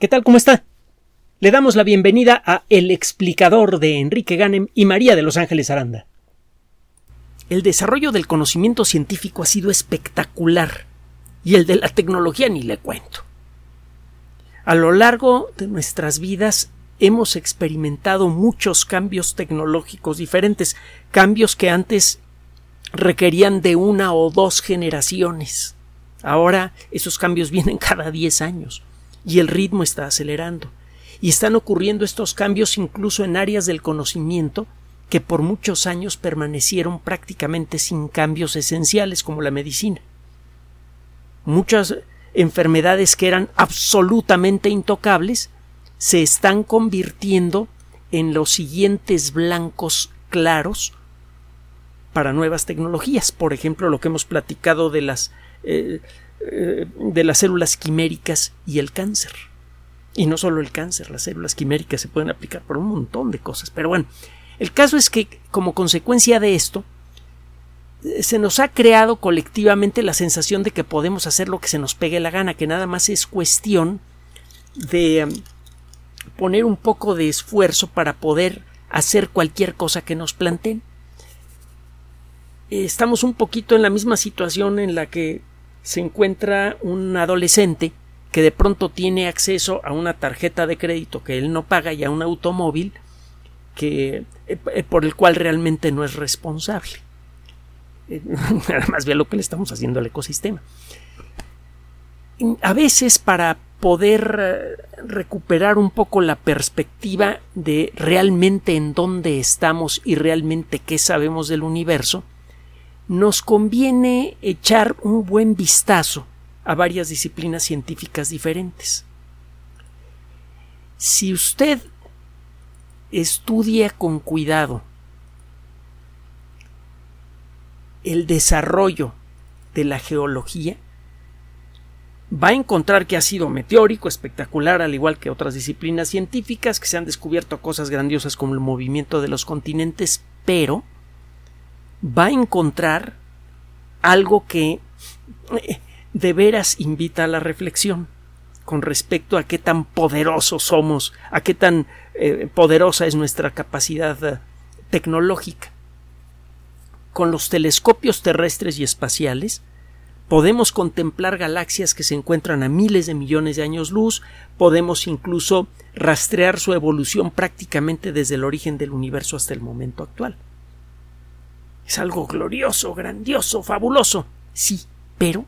¿Qué tal? ¿Cómo está? Le damos la bienvenida a El explicador de Enrique Ganem y María de Los Ángeles Aranda. El desarrollo del conocimiento científico ha sido espectacular y el de la tecnología ni le cuento. A lo largo de nuestras vidas hemos experimentado muchos cambios tecnológicos diferentes, cambios que antes requerían de una o dos generaciones. Ahora esos cambios vienen cada diez años y el ritmo está acelerando. Y están ocurriendo estos cambios incluso en áreas del conocimiento que por muchos años permanecieron prácticamente sin cambios esenciales como la medicina. Muchas enfermedades que eran absolutamente intocables se están convirtiendo en los siguientes blancos claros para nuevas tecnologías. Por ejemplo, lo que hemos platicado de las eh, eh, de las células quiméricas y el cáncer. Y no solo el cáncer, las células quiméricas se pueden aplicar por un montón de cosas. Pero bueno, el caso es que como consecuencia de esto, eh, se nos ha creado colectivamente la sensación de que podemos hacer lo que se nos pegue la gana, que nada más es cuestión de em, poner un poco de esfuerzo para poder hacer cualquier cosa que nos planteen. Estamos un poquito en la misma situación en la que se encuentra un adolescente que de pronto tiene acceso a una tarjeta de crédito que él no paga y a un automóvil que eh, por el cual realmente no es responsable. Eh, nada más ve lo que le estamos haciendo al ecosistema. A veces para poder eh, recuperar un poco la perspectiva de realmente en dónde estamos y realmente qué sabemos del universo, nos conviene echar un buen vistazo a varias disciplinas científicas diferentes. Si usted estudia con cuidado el desarrollo de la geología, va a encontrar que ha sido meteórico, espectacular, al igual que otras disciplinas científicas, que se han descubierto cosas grandiosas como el movimiento de los continentes, pero va a encontrar algo que eh, de veras invita a la reflexión con respecto a qué tan poderosos somos, a qué tan eh, poderosa es nuestra capacidad eh, tecnológica. Con los telescopios terrestres y espaciales podemos contemplar galaxias que se encuentran a miles de millones de años luz, podemos incluso rastrear su evolución prácticamente desde el origen del universo hasta el momento actual. Es algo glorioso, grandioso, fabuloso. Sí, pero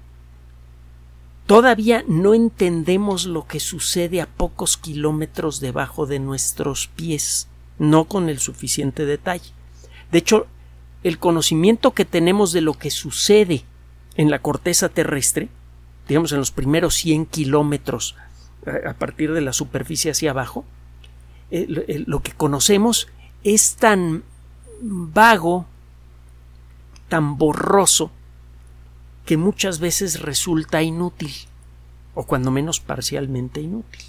todavía no entendemos lo que sucede a pocos kilómetros debajo de nuestros pies, no con el suficiente detalle. De hecho, el conocimiento que tenemos de lo que sucede en la corteza terrestre, digamos en los primeros 100 kilómetros a partir de la superficie hacia abajo, lo que conocemos es tan vago, tan borroso que muchas veces resulta inútil, o cuando menos parcialmente inútil.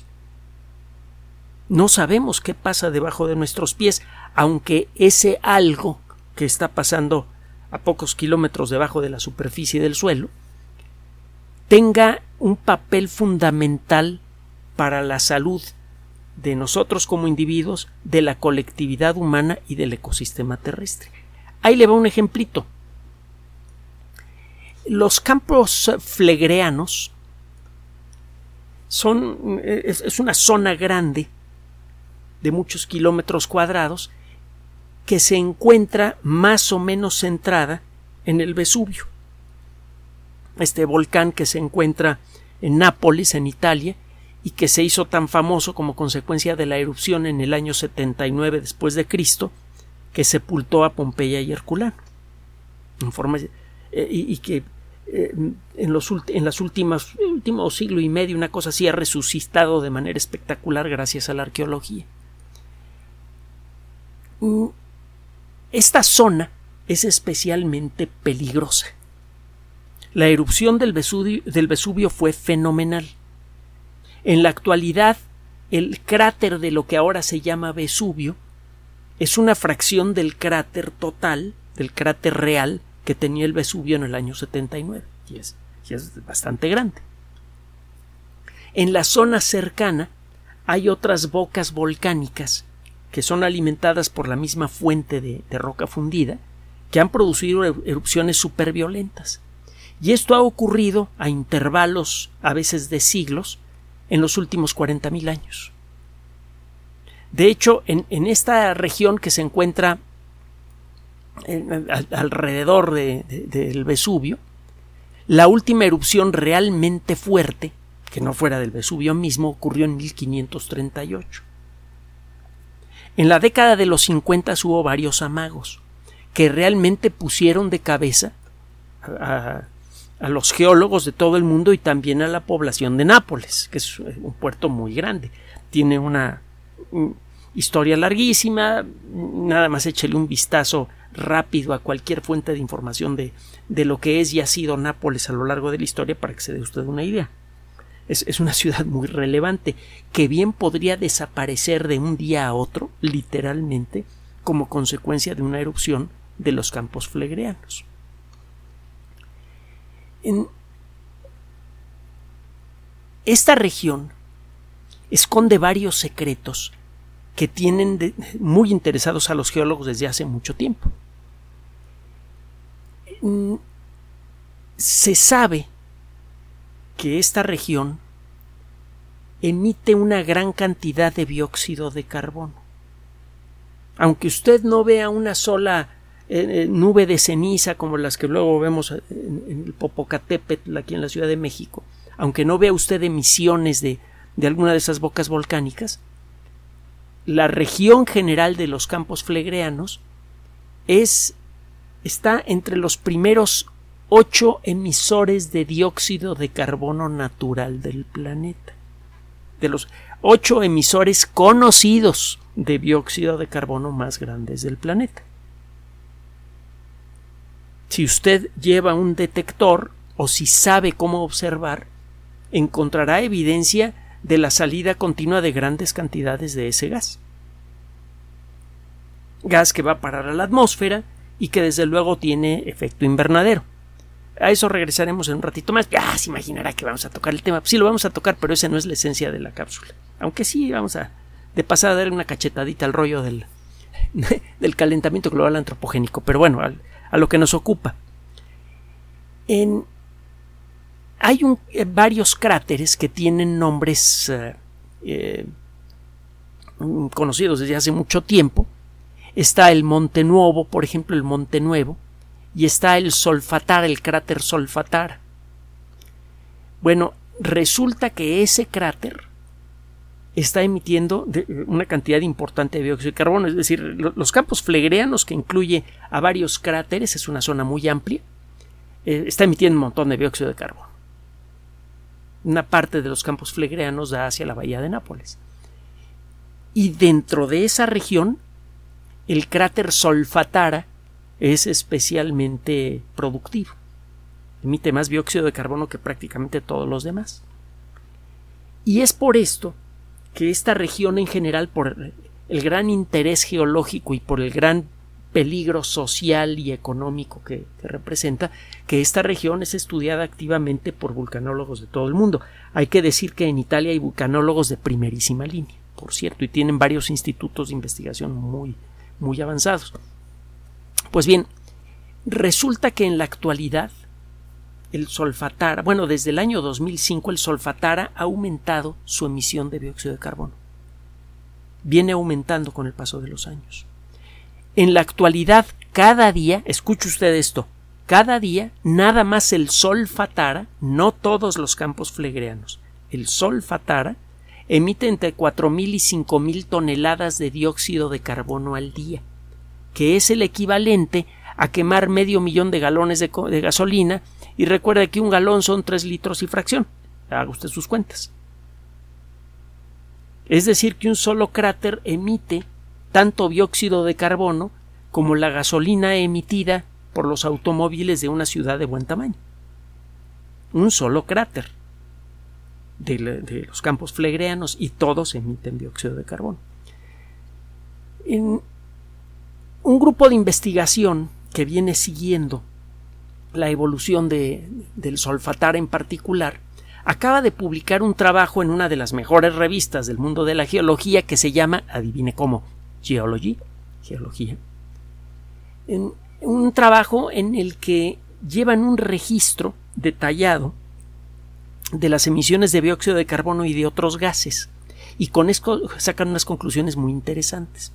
No sabemos qué pasa debajo de nuestros pies, aunque ese algo que está pasando a pocos kilómetros debajo de la superficie del suelo tenga un papel fundamental para la salud de nosotros como individuos, de la colectividad humana y del ecosistema terrestre. Ahí le va un ejemplito. Los campos flegreanos son es, una zona grande de muchos kilómetros cuadrados que se encuentra más o menos centrada en el Vesubio. Este volcán que se encuentra en Nápoles, en Italia, y que se hizo tan famoso como consecuencia de la erupción en el año 79 después de Cristo, que sepultó a Pompeya y Herculano. En forma, eh, y, que en, los en las últimas siglo y medio una cosa así ha resucitado de manera espectacular gracias a la arqueología. Esta zona es especialmente peligrosa. La erupción del del Vesubio fue fenomenal. En la actualidad, el cráter de lo que ahora se llama Vesubio es una fracción del cráter total, del cráter real que tenía el Vesubio en el año 79, y es, y es bastante grande. En la zona cercana hay otras bocas volcánicas que son alimentadas por la misma fuente de, roca fundida que han producido erupciones superviolentas. Y esto ha ocurrido a intervalos, a veces de siglos, en los últimos 40.000 años. De hecho, en, esta región que se encuentra alrededor del Vesubio, la última erupción realmente fuerte, que no fuera del Vesubio mismo, ocurrió en 1538. En la década de los 50 hubo varios amagos que realmente pusieron de cabeza a, a los geólogos de todo el mundo y también a la población de Nápoles, que es un puerto muy grande. Tiene una historia larguísima, nada más échele un vistazo rápido a cualquier fuente de información de, de, lo que es y ha sido Nápoles a lo largo de la historia para que se dé usted una idea. Es, es, una ciudad muy relevante que bien podría desaparecer de un día a otro, literalmente, como consecuencia de una erupción de los campos flegreanos. En esta región esconde varios secretos que tienen muy interesados a los geólogos desde hace mucho tiempo. Mm, se sabe que esta región emite una gran cantidad de dióxido de carbono. Aunque usted no vea una sola eh, eh, nube de ceniza como las que luego vemos en, el Popocatépetl aquí en la Ciudad de México, aunque no vea usted emisiones de, de alguna de esas bocas volcánicas, la región general de los campos flegreanos es está entre los primeros ocho emisores de dióxido de carbono natural del planeta. De los ocho emisores conocidos de dióxido de carbono más grandes del planeta. Si usted lleva un detector o si sabe cómo observar, encontrará evidencia de la salida continua de grandes cantidades de ese gas. Gas que va a parar a la atmósfera y que desde luego tiene efecto invernadero. A eso regresaremos en un ratito más. Ya se imaginará que vamos a tocar el tema. Sí lo vamos a tocar, pero esa no es la esencia de la cápsula. Aunque sí vamos a de pasada darle una cachetadita al rollo del, del calentamiento global antropogénico. Pero bueno, a, lo que nos ocupa. En, hay eh, varios cráteres que tienen nombres eh, eh, conocidos desde hace mucho tiempo está el Monte Nuevo, por ejemplo, el Monte Nuevo, y está el Solfatar, el cráter Solfatar. Bueno, resulta que ese cráter está emitiendo una cantidad importante de dióxido de carbono, es decir, los campos flegreanos que incluye a varios cráteres, es una zona muy amplia, está emitiendo un montón de dióxido de carbono. Una parte de los campos flegreanos da hacia la bahía de Nápoles. Y dentro de esa región el cráter Solfatara es especialmente productivo. Emite más dióxido de carbono que prácticamente todos los demás. Y es por esto que esta región en general, por el gran interés geológico y por el gran peligro social y económico que, representa, que esta región es estudiada activamente por vulcanólogos de todo el mundo. Hay que decir que en Italia hay vulcanólogos de primerísima línea, por cierto, y tienen varios institutos de investigación muy, muy avanzados. Pues bien, resulta que en la actualidad el solfatara, bueno, desde el año 2005 el solfatara ha aumentado su emisión de dióxido de carbono. Viene aumentando con el paso de los años. En la actualidad, cada día, escuche usted esto, cada día nada más el solfatara, no todos los campos flegreanos, el solfatara emite entre 4.000 y 5.000 toneladas de dióxido de carbono al día, que es el equivalente a quemar medio millón de galones de, gasolina y recuerde que un galón son 3 litros y fracción. Haga usted sus cuentas. Es decir, que un solo cráter emite tanto dióxido de carbono como la gasolina emitida por los automóviles de una ciudad de buen tamaño. Un solo cráter de, los campos flegreanos y todos emiten dióxido de carbono. Un grupo de investigación que viene siguiendo la evolución de, del solfatar en particular acaba de publicar un trabajo en una de las mejores revistas del mundo de la geología que se llama, adivine cómo, Geology, geología. En un trabajo en el que llevan un registro detallado de las emisiones de dióxido de carbono y de otros gases y con esto sacan unas conclusiones muy interesantes.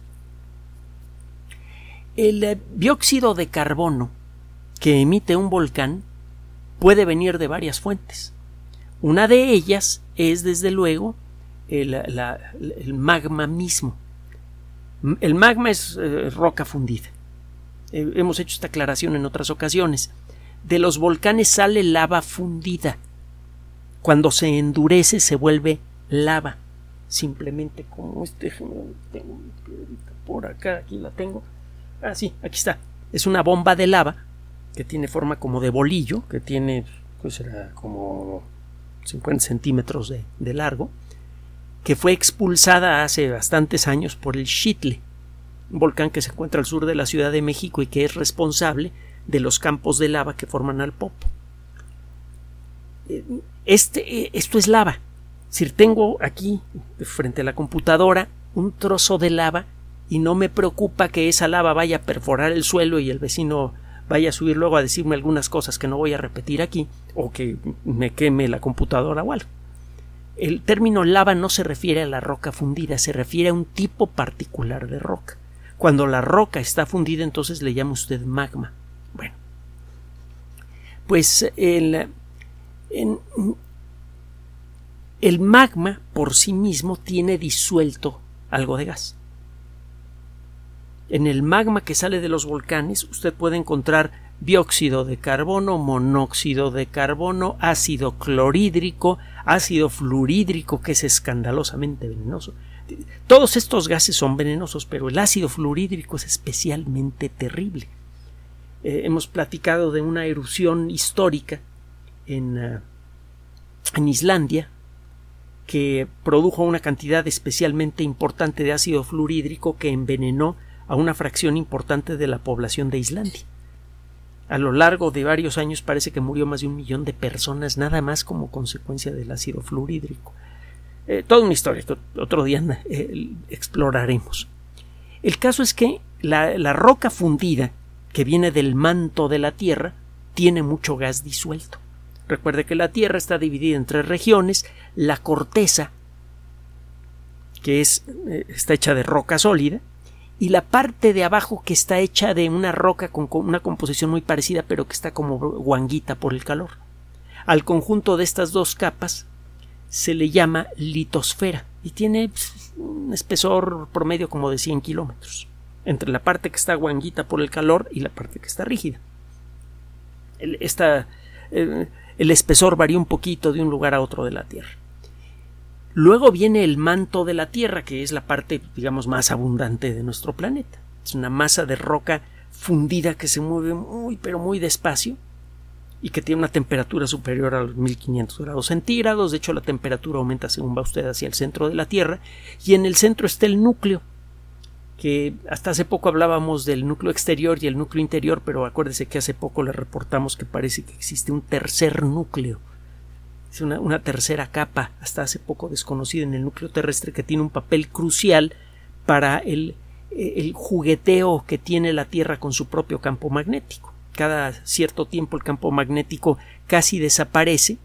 El eh, dióxido de carbono que emite un volcán puede venir de varias fuentes. Una de ellas es, desde luego, el, magma mismo. El magma es eh, roca fundida. Eh, hemos hecho esta aclaración en otras ocasiones. De los volcanes sale lava fundida. Cuando se endurece se vuelve lava. Simplemente como este. Tengo por acá, aquí la tengo. Ah, sí, aquí está. Es una bomba de lava que tiene forma como de bolillo, que tiene, pues como 50 centímetros de, de largo, que fue expulsada hace bastantes años por el Chitle, un volcán que se encuentra al sur de la Ciudad de México y que es responsable de los campos de lava que forman al Popo. Este, esto es lava. Si tengo aquí, frente a la computadora, un trozo de lava y no me preocupa que esa lava vaya a perforar el suelo y el vecino vaya a subir luego a decirme algunas cosas que no voy a repetir aquí o que me queme la computadora o algo. El término lava no se refiere a la roca fundida, se refiere a un tipo particular de roca. Cuando la roca está fundida, entonces le llama usted magma. Bueno, pues el, el magma por sí mismo tiene disuelto algo de gas. En el magma que sale de los volcanes usted puede encontrar dióxido de carbono, monóxido de carbono, ácido clorhídrico, ácido fluorhídrico, que es escandalosamente venenoso. Todos estos gases son venenosos, pero el ácido fluorhídrico es especialmente terrible. Eh, hemos platicado de una erupción histórica en, eh, en Islandia que produjo una cantidad especialmente importante de ácido fluorhídrico que envenenó a una fracción importante de la población de Islandia. A lo largo de varios años parece que murió más de un millón de personas nada más como consecuencia del ácido fluorhídrico. Eh, toda una historia, otro día eh, exploraremos. El caso es que la, la roca fundida que viene del manto de la Tierra tiene mucho gas disuelto. Recuerde que la Tierra está dividida en tres regiones, la corteza, que es, eh, está hecha de roca sólida, y la parte de abajo que está hecha de una roca con, una composición muy parecida pero que está como guanguita por el calor. Al conjunto de estas dos capas se le llama litosfera y tiene pues, un espesor promedio como de 100 kilómetros entre la parte que está guanguita por el calor y la parte que está rígida. El, el espesor varía un poquito de un lugar a otro de la Tierra. Luego viene el manto de la Tierra, que es la parte, digamos, más abundante de nuestro planeta. Es una masa de roca fundida que se mueve muy, pero muy despacio y que tiene una temperatura superior a los 1500 grados centígrados. De hecho, la temperatura aumenta según va usted hacia el centro de la Tierra. Y en el centro está el núcleo, que hasta hace poco hablábamos del núcleo exterior y el núcleo interior, pero acuérdese que hace poco le reportamos que parece que existe un tercer núcleo es una, tercera capa, hasta hace poco desconocida en el núcleo terrestre, que tiene un papel crucial para el, el jugueteo que tiene la Tierra con su propio campo magnético. Cada cierto tiempo el campo magnético casi desaparece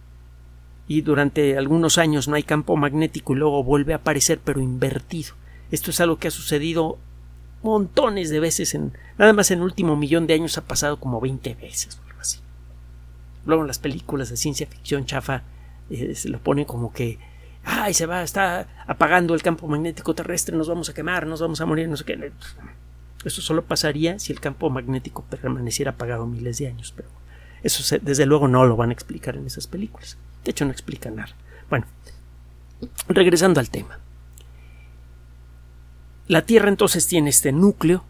y durante algunos años no hay campo magnético y luego vuelve a aparecer pero invertido. Esto es algo que ha sucedido montones de veces en nada más en el último millón de años ha pasado como 20 veces así. Luego en las películas de ciencia ficción chafa eh, se lo pone como que ay se va está apagando el campo magnético terrestre nos vamos a quemar nos vamos a morir no sé qué eso solo pasaría si el campo magnético permaneciera apagado miles de años pero eso desde luego no lo van a explicar en esas películas. De hecho no explican nada. Bueno regresando al tema. La Tierra entonces tiene este núcleo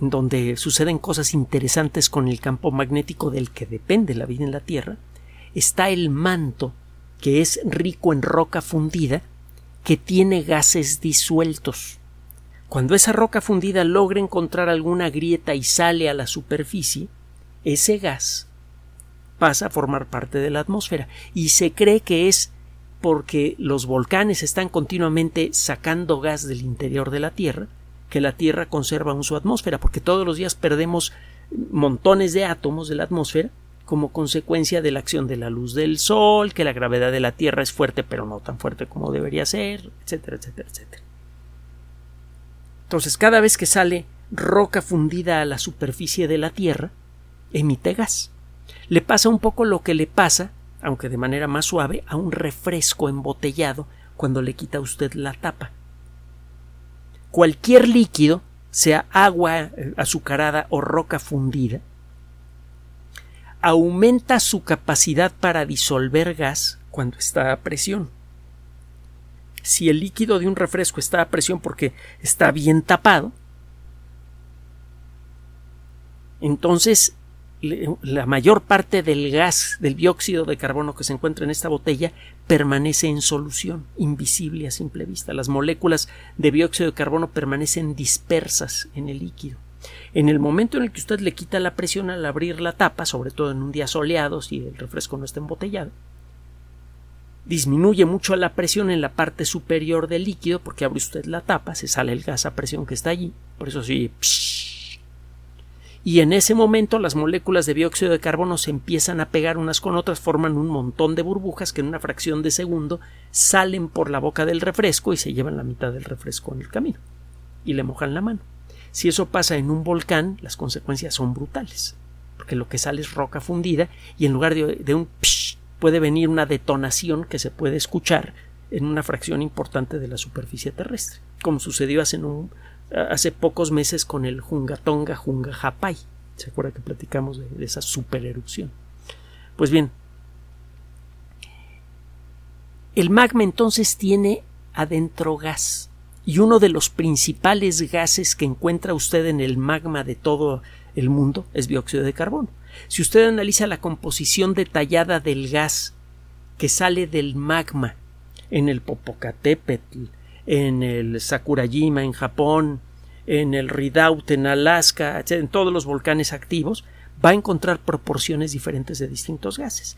donde suceden cosas interesantes con el campo magnético del que depende la vida en la Tierra está el manto, que es rico en roca fundida, que tiene gases disueltos. Cuando esa roca fundida logra encontrar alguna grieta y sale a la superficie, ese gas pasa a formar parte de la atmósfera y se cree que es porque los volcanes están continuamente sacando gas del interior de la Tierra que la Tierra conserva aún su atmósfera, porque todos los días perdemos montones de átomos de la atmósfera como consecuencia de la acción de la luz del Sol, que la gravedad de la Tierra es fuerte pero no tan fuerte como debería ser, etcétera, etcétera, etcétera. Entonces, cada vez que sale roca fundida a la superficie de la Tierra, emite gas. Le pasa un poco lo que le pasa, aunque de manera más suave, a un refresco embotellado cuando le quita usted la tapa. Cualquier líquido, sea agua eh, azucarada o roca fundida, aumenta su capacidad para disolver gas cuando está a presión. Si el líquido de un refresco está a presión porque está bien tapado, entonces la mayor parte del gas del dióxido de carbono que se encuentra en esta botella permanece en solución, invisible a simple vista. Las moléculas de dióxido de carbono permanecen dispersas en el líquido. En el momento en el que usted le quita la presión al abrir la tapa, sobre todo en un día soleado si el refresco no está embotellado, disminuye mucho la presión en la parte superior del líquido porque abre usted la tapa, se sale el gas a presión que está allí, por eso sí y en ese momento las moléculas de dióxido de carbono se empiezan a pegar unas con otras, forman un montón de burbujas que en una fracción de segundo salen por la boca del refresco y se llevan la mitad del refresco en el camino y le mojan la mano. Si eso pasa en un volcán, las consecuencias son brutales, porque lo que sale es roca fundida y en lugar de, un psh, puede venir una detonación que se puede escuchar en una fracción importante de la superficie terrestre, como sucedió hace un, hace pocos meses con el Jungatonga Junga Hapai. ¿Se acuerda que platicamos de, esa super erupción? Pues bien, el magma entonces tiene adentro gas y uno de los principales gases que encuentra usted en el magma de todo el mundo es dióxido de carbono. Si usted analiza la composición detallada del gas que sale del magma en el Popocatépetl, en el Sakurajima en Japón, en el Redoubt en Alaska, en todos los volcanes activos, va a encontrar proporciones diferentes de distintos gases.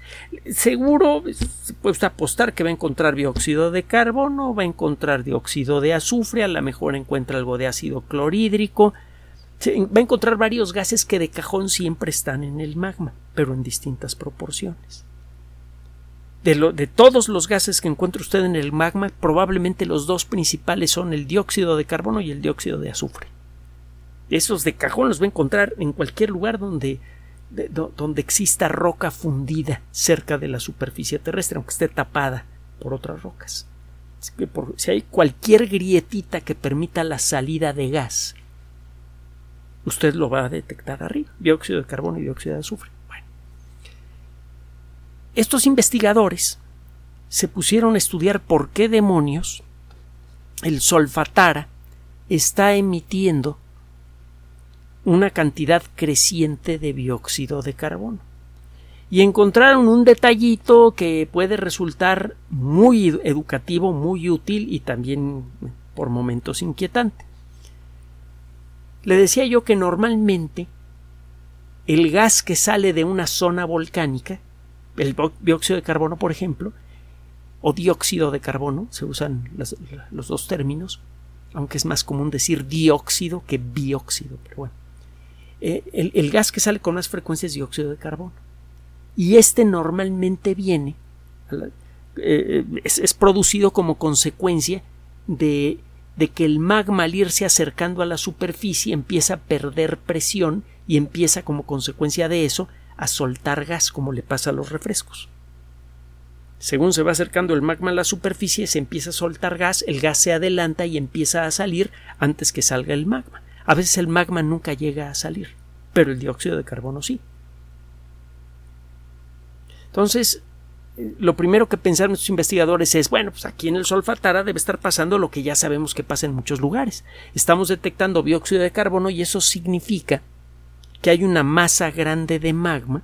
Seguro se puede apostar que va a encontrar dióxido de carbono, va a encontrar dióxido de azufre, a lo mejor encuentra algo de ácido clorhídrico, va a encontrar varios gases que de cajón siempre están en el magma, pero en distintas proporciones de, todos los gases que encuentra usted en el magma, probablemente los dos principales son el dióxido de carbono y el dióxido de azufre. Esos de cajón los va a encontrar en cualquier lugar donde, donde exista roca fundida cerca de la superficie terrestre, aunque esté tapada por otras rocas. si hay cualquier grietita que permita la salida de gas, usted lo va a detectar arriba, dióxido de carbono y dióxido de azufre. Estos investigadores se pusieron a estudiar por qué demonios el solfatara está emitiendo una cantidad creciente de dióxido de carbono. Y encontraron un detallito que puede resultar muy educativo, muy útil y también por momentos inquietante. Le decía yo que normalmente el gas que sale de una zona volcánica el dióxido de carbono, por ejemplo, o dióxido de carbono, se usan los dos términos, aunque es más común decir dióxido que bióxido, pero bueno. Eh, el, gas que sale con más frecuencia es dióxido de carbono. Y este normalmente viene, eh, es, producido como consecuencia de, de que el magma al irse acercando a la superficie empieza a perder presión y empieza como consecuencia de eso a soltar gas como le pasa a los refrescos. Según se va acercando el magma a la superficie, se empieza a soltar gas, el gas se adelanta y empieza a salir antes que salga el magma. A veces el magma nunca llega a salir, pero el dióxido de carbono sí. Entonces, lo primero que pensaron estos investigadores es, bueno, pues aquí en el Solfatara debe estar pasando lo que ya sabemos que pasa en muchos lugares. Estamos detectando dióxido de carbono y eso significa que hay una masa grande de magma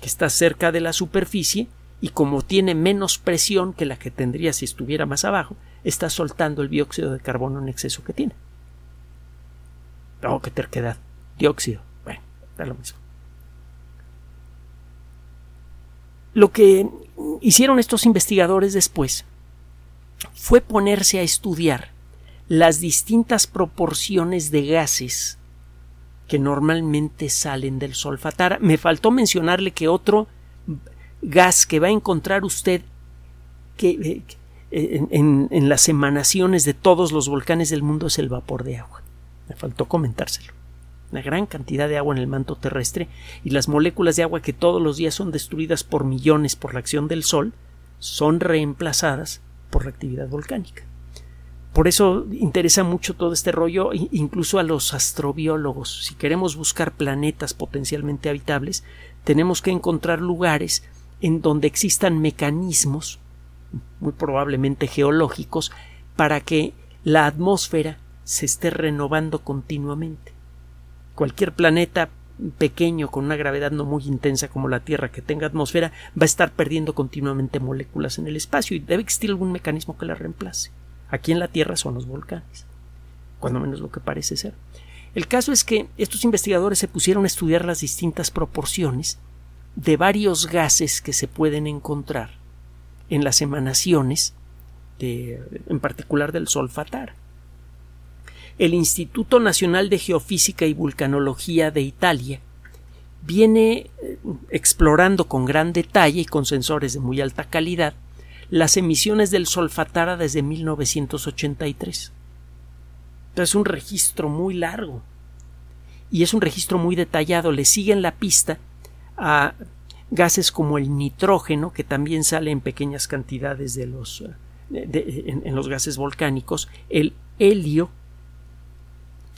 que está cerca de la superficie y como tiene menos presión que la que tendría si estuviera más abajo, está soltando el dióxido de carbono en exceso que tiene. Oh, qué terquedad. Dióxido. Bueno, da lo mismo. Lo que hicieron estos investigadores después fue ponerse a estudiar las distintas proporciones de gases que normalmente salen del solfatara. Me faltó mencionarle que otro gas que va a encontrar usted que, eh, en, en, las emanaciones de todos los volcanes del mundo es el vapor de agua. Me faltó comentárselo. Una gran cantidad de agua en el manto terrestre y las moléculas de agua que todos los días son destruidas por millones por la acción del Sol son reemplazadas por la actividad volcánica. Por eso interesa mucho todo este rollo, incluso a los astrobiólogos. Si queremos buscar planetas potencialmente habitables, tenemos que encontrar lugares en donde existan mecanismos, muy probablemente geológicos, para que la atmósfera se esté renovando continuamente. Cualquier planeta pequeño con una gravedad no muy intensa como la Tierra que tenga atmósfera va a estar perdiendo continuamente moléculas en el espacio y debe existir algún mecanismo que la reemplace. Aquí en la Tierra son los volcanes, cuando menos lo que parece ser. El caso es que estos investigadores se pusieron a estudiar las distintas proporciones de varios gases que se pueden encontrar en las emanaciones, en particular del Sol Fatar. El Instituto Nacional de Geofísica y Vulcanología de Italia viene eh, explorando con gran detalle y con sensores de muy alta calidad las emisiones del Solfatara desde 1983. Es un registro muy largo y es un registro muy detallado. Le siguen la pista a gases como el nitrógeno, que también sale en pequeñas cantidades de los, en, en los gases volcánicos, el helio,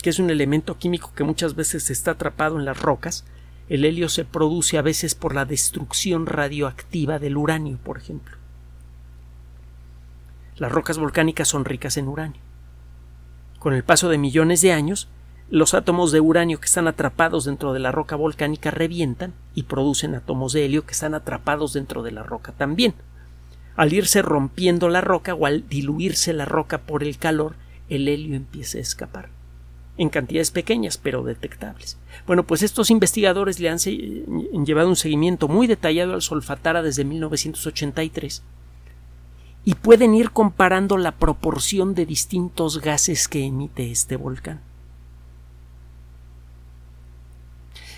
que es un elemento químico que muchas veces está atrapado en las rocas. El helio se produce a veces por la destrucción radioactiva del uranio, por ejemplo. Las rocas volcánicas son ricas en uranio. Con el paso de millones de años, los átomos de uranio que están atrapados dentro de la roca volcánica revientan y producen átomos de helio que están atrapados dentro de la roca también. Al irse rompiendo la roca o al diluirse la roca por el calor, el helio empieza a escapar en cantidades pequeñas pero detectables. Bueno, pues estos investigadores le han llevado un seguimiento muy detallado al Solfatara desde 1983 y pueden ir comparando la proporción de distintos gases que emite este volcán.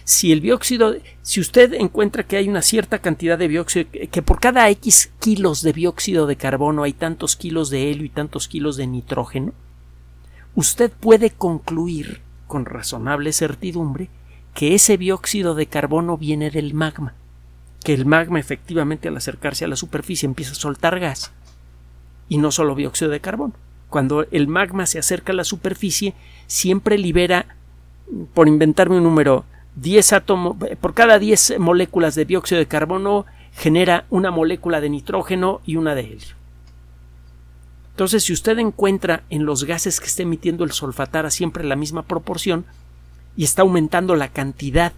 Si el dióxido, si usted encuentra que hay una cierta cantidad de dióxido, que por cada X kilos de dióxido de carbono hay tantos kilos de helio y tantos kilos de nitrógeno, usted puede concluir con razonable certidumbre que ese dióxido de carbono viene del magma, que el magma efectivamente al acercarse a la superficie empieza a soltar gas y no solo dióxido de carbono. Cuando el magma se acerca a la superficie, siempre libera, por inventarme un número, 10 átomos, por cada 10 moléculas de dióxido de carbono genera una molécula de nitrógeno y una de helio. Entonces, si usted encuentra en los gases que está emitiendo el solfatara siempre la misma proporción y está aumentando la cantidad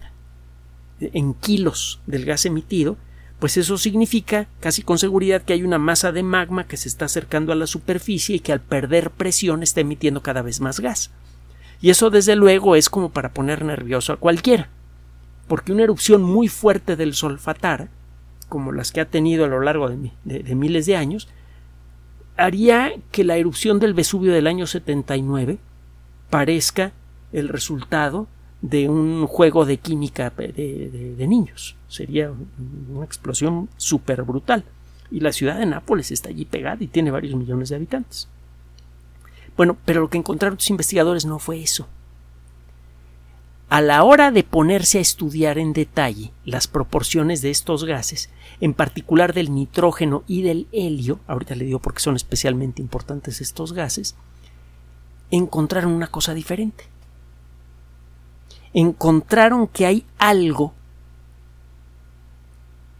en kilos del gas emitido, pues eso significa casi con seguridad que hay una masa de magma que se está acercando a la superficie y que al perder presión está emitiendo cada vez más gas. Y eso desde luego es como para poner nervioso a cualquiera, porque una erupción muy fuerte del solfatar, como las que ha tenido a lo largo de, de miles de años, haría que la erupción del Vesubio del año 79 parezca el resultado de un juego de química de, niños. Sería una explosión súper brutal. Y la ciudad de Nápoles está allí pegada y tiene varios millones de habitantes. Bueno, pero lo que encontraron los investigadores no fue eso. A la hora de ponerse a estudiar en detalle las proporciones de estos gases, en particular del nitrógeno y del helio, ahorita le digo porque son especialmente importantes estos gases, encontraron una cosa diferente encontraron que hay algo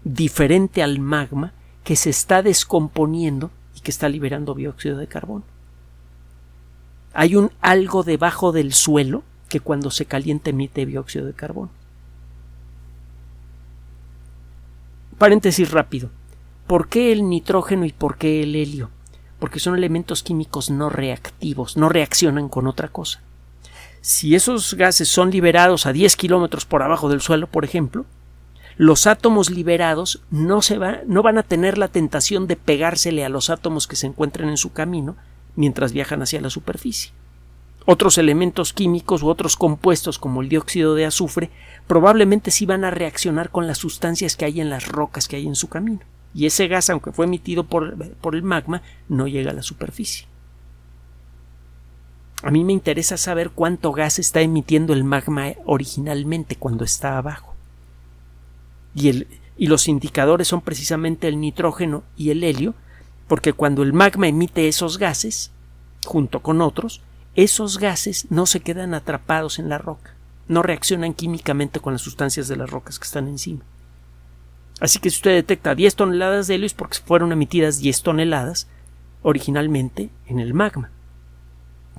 diferente al magma que se está descomponiendo y que está liberando dióxido de carbono. Hay un algo debajo del suelo que cuando se calienta emite dióxido de carbono. Paréntesis rápido. ¿Por qué el nitrógeno y por qué el helio? Porque son elementos químicos no reactivos, no reaccionan con otra cosa si esos gases son liberados a 10 kilómetros por abajo del suelo, por ejemplo, los átomos liberados no, se va, no van a tener la tentación de pegársele a los átomos que se encuentren en su camino mientras viajan hacia la superficie. Otros elementos químicos u otros compuestos como el dióxido de azufre probablemente sí van a reaccionar con las sustancias que hay en las rocas que hay en su camino. Y ese gas, aunque fue emitido por, por el magma, no llega a la superficie. A mí me interesa saber cuánto gas está emitiendo el magma originalmente cuando está abajo. Y, el, y los indicadores son precisamente el nitrógeno y el helio, porque cuando el magma emite esos gases, junto con otros, esos gases no se quedan atrapados en la roca, no reaccionan químicamente con las sustancias de las rocas que están encima. Así que si usted detecta 10 toneladas de helio es porque fueron emitidas 10 toneladas originalmente en el magma.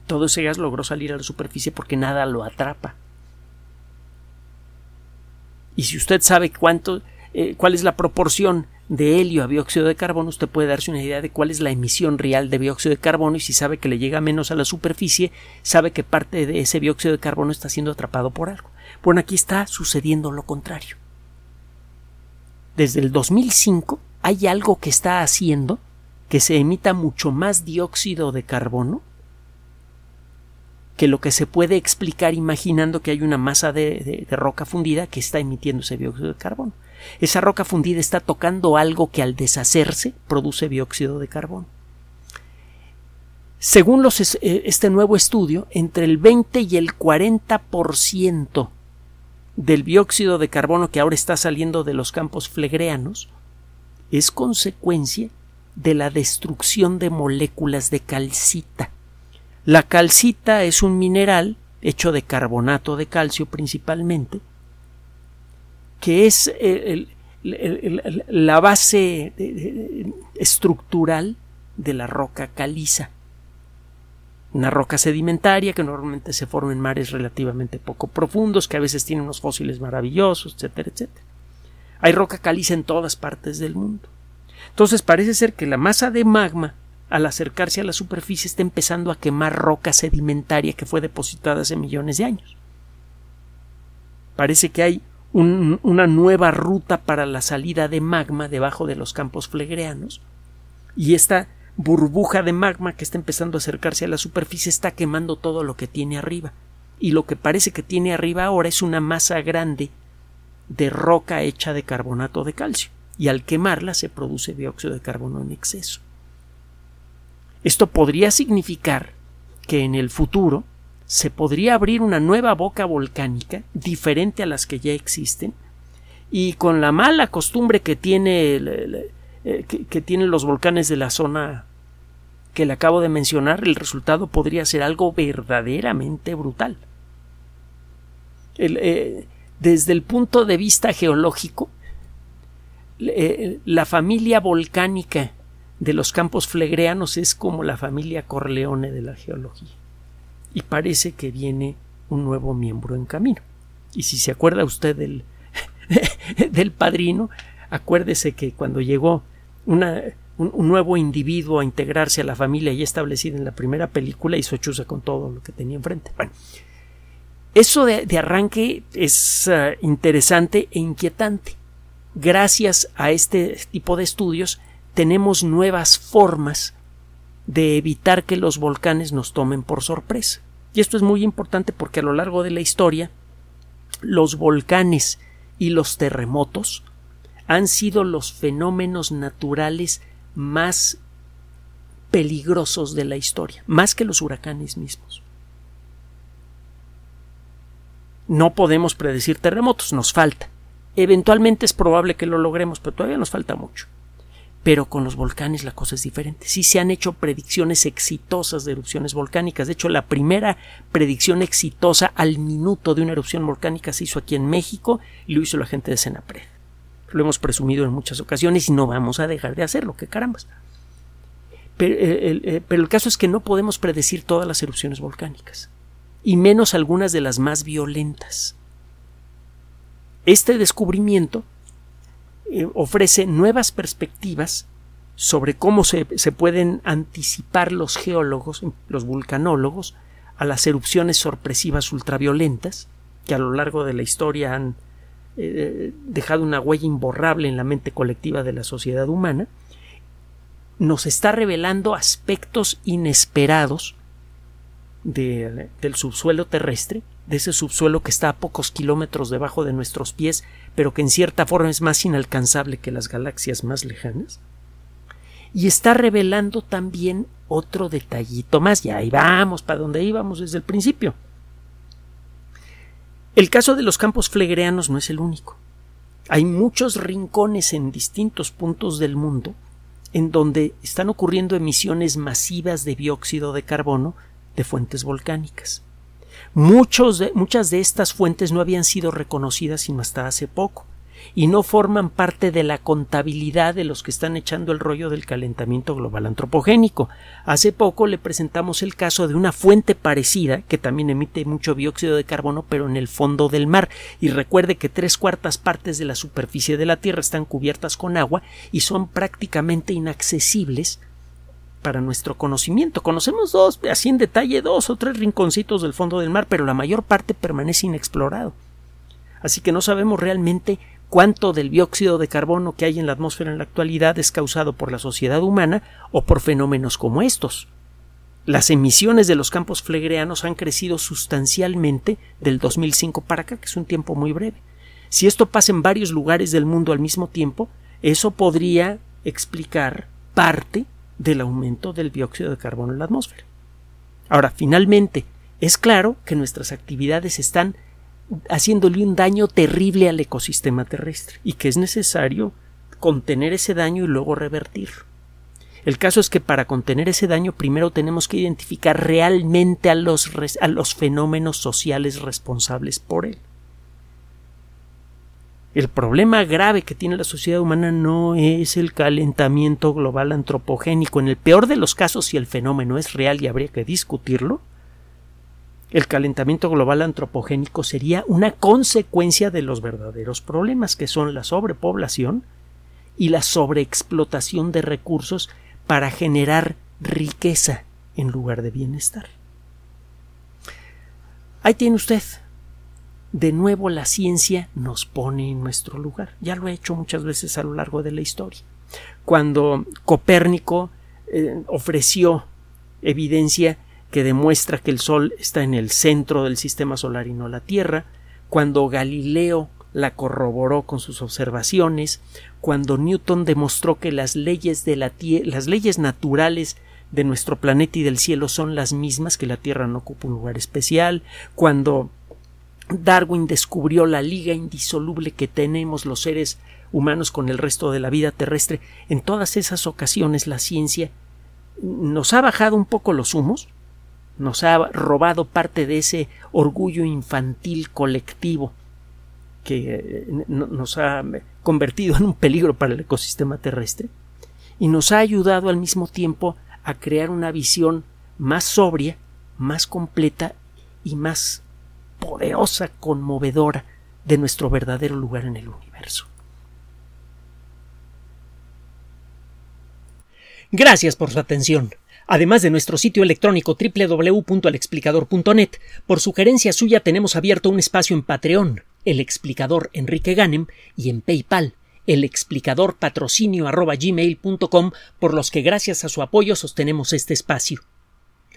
Todo ese gas logró salir a la superficie porque nada lo atrapa. Y si usted sabe cuánto, eh, cuál es la proporción de helio a dióxido de carbono, usted puede darse una idea de cuál es la emisión real de dióxido de carbono y si sabe que le llega menos a la superficie, sabe que parte de ese dióxido de carbono está siendo atrapado por algo. Bueno, aquí está sucediendo lo contrario. Desde el 2005 hay algo que está haciendo que se emita mucho más dióxido de carbono que lo que se puede explicar imaginando que hay una masa de, de roca fundida que está emitiendo ese dióxido de carbono. Esa roca fundida está tocando algo que al deshacerse produce dióxido de carbono. Según eh, este nuevo estudio, entre el 20 y el 40% del dióxido de carbono que ahora está saliendo de los campos flegreanos es consecuencia de la destrucción de moléculas de calcita. La calcita es un mineral hecho de carbonato de calcio principalmente, que es la base estructural de la roca caliza. Una roca sedimentaria que normalmente se forma en mares relativamente poco profundos, que a veces tiene unos fósiles maravillosos, etcétera, etcétera. Hay roca caliza en todas partes del mundo. Entonces parece ser que la masa de magma, al acercarse a la superficie, está empezando a quemar roca sedimentaria que fue depositada hace millones de años. Parece que hay una nueva ruta para la salida de magma debajo de los campos flegreanos. Y esta burbuja de magma que está empezando a acercarse a la superficie está quemando todo lo que tiene arriba. Y lo que parece que tiene arriba ahora es una masa grande de roca hecha de carbonato de calcio. Y al quemarla se produce dióxido de carbono en exceso. Esto podría significar que en el futuro se podría abrir una nueva boca volcánica diferente a las que ya existen y con la mala costumbre que tiene eh, que, tienen los volcanes de la zona que le acabo de mencionar el resultado podría ser algo verdaderamente brutal. Eh, desde el punto de vista geológico eh, la familia volcánica de los campos flegreanos es como la familia Corleone de la geología y parece que viene un nuevo miembro en camino. Y si se acuerda usted del, del padrino, acuérdese que cuando llegó una, un, nuevo individuo a integrarse a la familia ya establecida en la primera película hizo chuza con todo lo que tenía enfrente. Bueno, eso de, arranque es ah, interesante e inquietante. Gracias a este tipo de estudios tenemos nuevas formas de evitar que los volcanes nos tomen por sorpresa. Y esto es muy importante porque a lo largo de la historia los volcanes y los terremotos han sido los fenómenos naturales más peligrosos de la historia, más que los huracanes mismos. No podemos predecir terremotos, nos falta. Eventualmente es probable que lo logremos, pero todavía nos falta mucho. Pero con los volcanes la cosa es diferente. Sí se han hecho predicciones exitosas de erupciones volcánicas. De hecho, la primera predicción exitosa al minuto de una erupción volcánica se hizo aquí en México y lo hizo la gente de Senapred. Lo hemos presumido en muchas ocasiones y no vamos a dejar de hacerlo, que carambas. Eh, eh, pero el caso es que no podemos predecir todas las erupciones volcánicas, y menos algunas de las más violentas. Este descubrimiento eh, ofrece nuevas perspectivas sobre cómo se, pueden anticipar los geólogos, los vulcanólogos, a las erupciones sorpresivas ultraviolentas que a lo largo de la historia han eh, dejado una huella imborrable en la mente colectiva de la sociedad humana, nos está revelando aspectos inesperados del subsuelo terrestre, de ese subsuelo que está a pocos kilómetros debajo de nuestros pies, pero que en cierta forma es más inalcanzable que las galaxias más lejanas. Y está revelando también otro detallito más, y ahí vamos, para donde íbamos desde el principio. El caso de los campos flegreanos no es el único. Hay muchos rincones en distintos puntos del mundo en donde están ocurriendo emisiones masivas de dióxido de carbono de fuentes volcánicas. Muchas de estas fuentes no habían sido reconocidas sino hasta hace poco y no forman parte de la contabilidad de los que están echando el rollo del calentamiento global antropogénico. Hace poco le presentamos el caso de una fuente parecida que también emite mucho dióxido de carbono pero en el fondo del mar y recuerde que tres cuartas partes de la superficie de la Tierra están cubiertas con agua y son prácticamente inaccesibles para nuestro conocimiento. Conocemos dos, así en detalle, dos o tres rinconcitos del fondo del mar, pero la mayor parte permanece inexplorado. Así que no sabemos realmente cuánto del dióxido de carbono que hay en la atmósfera en la actualidad es causado por la sociedad humana o por fenómenos como estos. Las emisiones de los campos flegreanos han crecido sustancialmente del 2005 para acá, que es un tiempo muy breve. Si esto pasa en varios lugares del mundo al mismo tiempo, eso podría explicar parte del aumento del dióxido de carbono en la atmósfera. Ahora, finalmente, es claro que nuestras actividades están haciéndole un daño terrible al ecosistema terrestre y que es necesario contener ese daño y luego revertirlo. El caso es que para contener ese daño primero tenemos que identificar realmente a los, a los fenómenos sociales responsables por él. El problema grave que tiene la sociedad humana no es el calentamiento global antropogénico. En el peor de los casos, si el fenómeno es real y habría que discutirlo, el calentamiento global antropogénico sería una consecuencia de los verdaderos problemas que son la sobrepoblación y la sobreexplotación de recursos para generar riqueza en lugar de bienestar. Ahí tiene usted. De nuevo la ciencia nos pone en nuestro lugar. Ya lo ha hecho muchas veces a lo largo de la historia. Cuando Copérnico eh, ofreció evidencia que demuestra que el Sol está en el centro del sistema solar y no la Tierra, cuando Galileo la corroboró con sus observaciones, cuando Newton demostró que las leyes de la las leyes naturales de nuestro planeta y del cielo son las mismas, que la Tierra no ocupa un lugar especial, cuando Darwin descubrió la liga indisoluble que tenemos los seres humanos con el resto de la vida terrestre, en todas esas ocasiones la ciencia nos ha bajado un poco los humos, nos ha robado parte de ese orgullo infantil colectivo que eh, nos ha convertido en un peligro para el ecosistema terrestre y nos ha ayudado al mismo tiempo a crear una visión más sobria, más completa y más poderosa, conmovedora de nuestro verdadero lugar en el universo. Gracias por su atención. Además de nuestro sitio electrónico www.alexplicador.net, por sugerencia suya tenemos abierto un espacio en Patreon, el explicador Enrique Ganem, y en PayPal, el explicador patrocinio por los que gracias a su apoyo sostenemos este espacio.